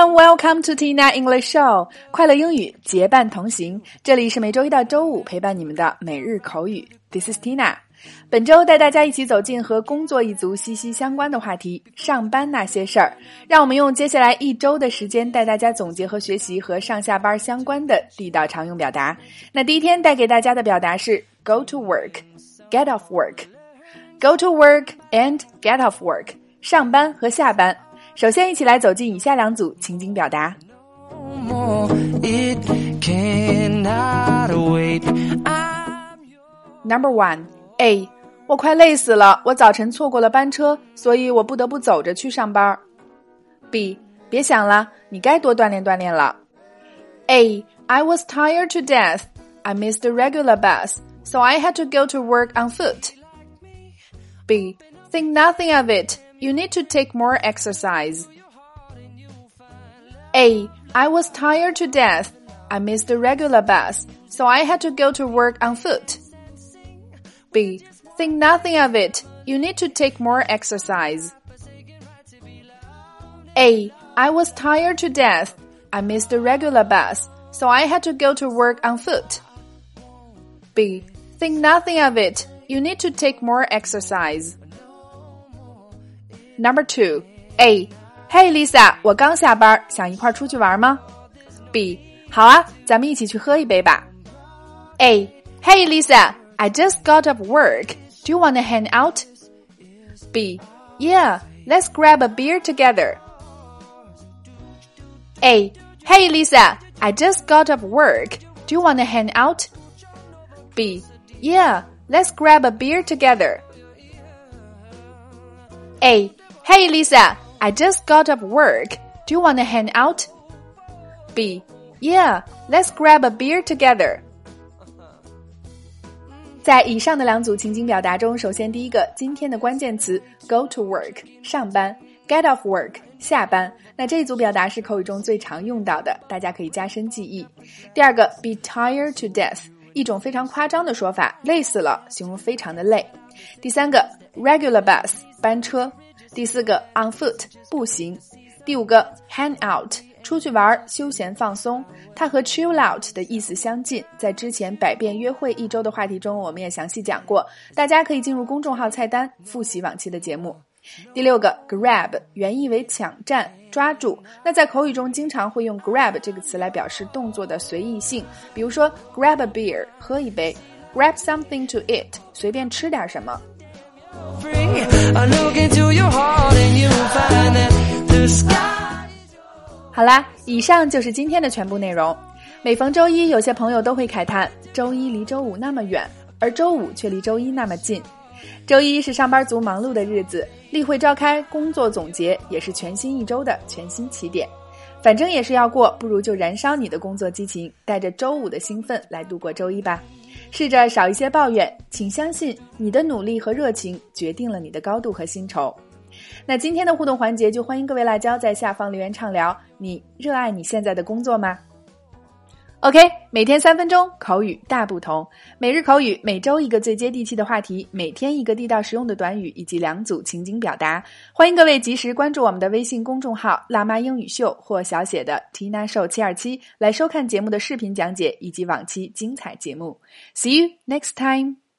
Welcome to Tina English Show，快乐英语结伴同行。这里是每周一到周五陪伴你们的每日口语。This is Tina。本周带大家一起走进和工作一族息息相关的话题——上班那些事儿。让我们用接下来一周的时间带大家总结和学习和上下班相关的地道常用表达。那第一天带给大家的表达是 “go to work”，“get off work”。Go to work and get off work，上班和下班。首先，一起来走进以下两组情景表达。Number one A，我快累死了，我早晨错过了班车，所以我不得不走着去上班。B，别想了，你该多锻炼锻炼了。A，I was tired to death. I missed the regular bus, so I had to go to work on foot. B. Think nothing of it. You need to take more exercise. A. I was tired to death. I missed the regular bus, so I had to go to work on foot. B. Think nothing of it. You need to take more exercise. A. I was tired to death. I missed the regular bus, so I had to go to work on foot. B. Think nothing of it. You need to take more exercise. Number two, A. Hey Lisa，我刚下班，想一块出去玩吗？B. 好啊，咱们一起去喝一杯吧。A. Hey Lisa, I just got off work. Do you want to hang out? B. Yeah, let's grab a beer together. A. Hey Lisa, I just got off work. Do you want to hang out? B. Yeah, Let's grab a beer together. A. Hey Lisa, I just got off work. Do you want to hang out? B. Yeah, let's grab a beer together. 在以上的两组情景表达中，首先第一个，今天的关键词 go to work 上班，get off work 下班。那这一组表达是口语中最常用到的，大家可以加深记忆。第二个，be tired to death。一种非常夸张的说法，累死了，形容非常的累。第三个，regular bus 班车。第四个，on foot 步行。第五个，hang out 出去玩，休闲放松。它和 chill out 的意思相近，在之前百变约会一周的话题中，我们也详细讲过，大家可以进入公众号菜单复习往期的节目。第六个，grab 原意为抢占、抓住。那在口语中经常会用 grab 这个词来表示动作的随意性，比如说 grab a beer 喝一杯，grab something to eat 随便吃点什么。好啦，以上就是今天的全部内容。每逢周一，有些朋友都会慨叹，周一离周五那么远，而周五却离周一那么近。周一是上班族忙碌的日子，例会召开，工作总结，也是全新一周的全新起点。反正也是要过，不如就燃烧你的工作激情，带着周五的兴奋来度过周一吧。试着少一些抱怨，请相信你的努力和热情决定了你的高度和薪酬。那今天的互动环节，就欢迎各位辣椒在下方留言畅聊。你热爱你现在的工作吗？OK，每天三分钟口语大不同。每日口语，每周一个最接地气的话题，每天一个地道实用的短语以及两组情景表达。欢迎各位及时关注我们的微信公众号“辣妈英语秀”或小写的 Tina Show 七二七，来收看节目的视频讲解以及往期精彩节目。See you next time.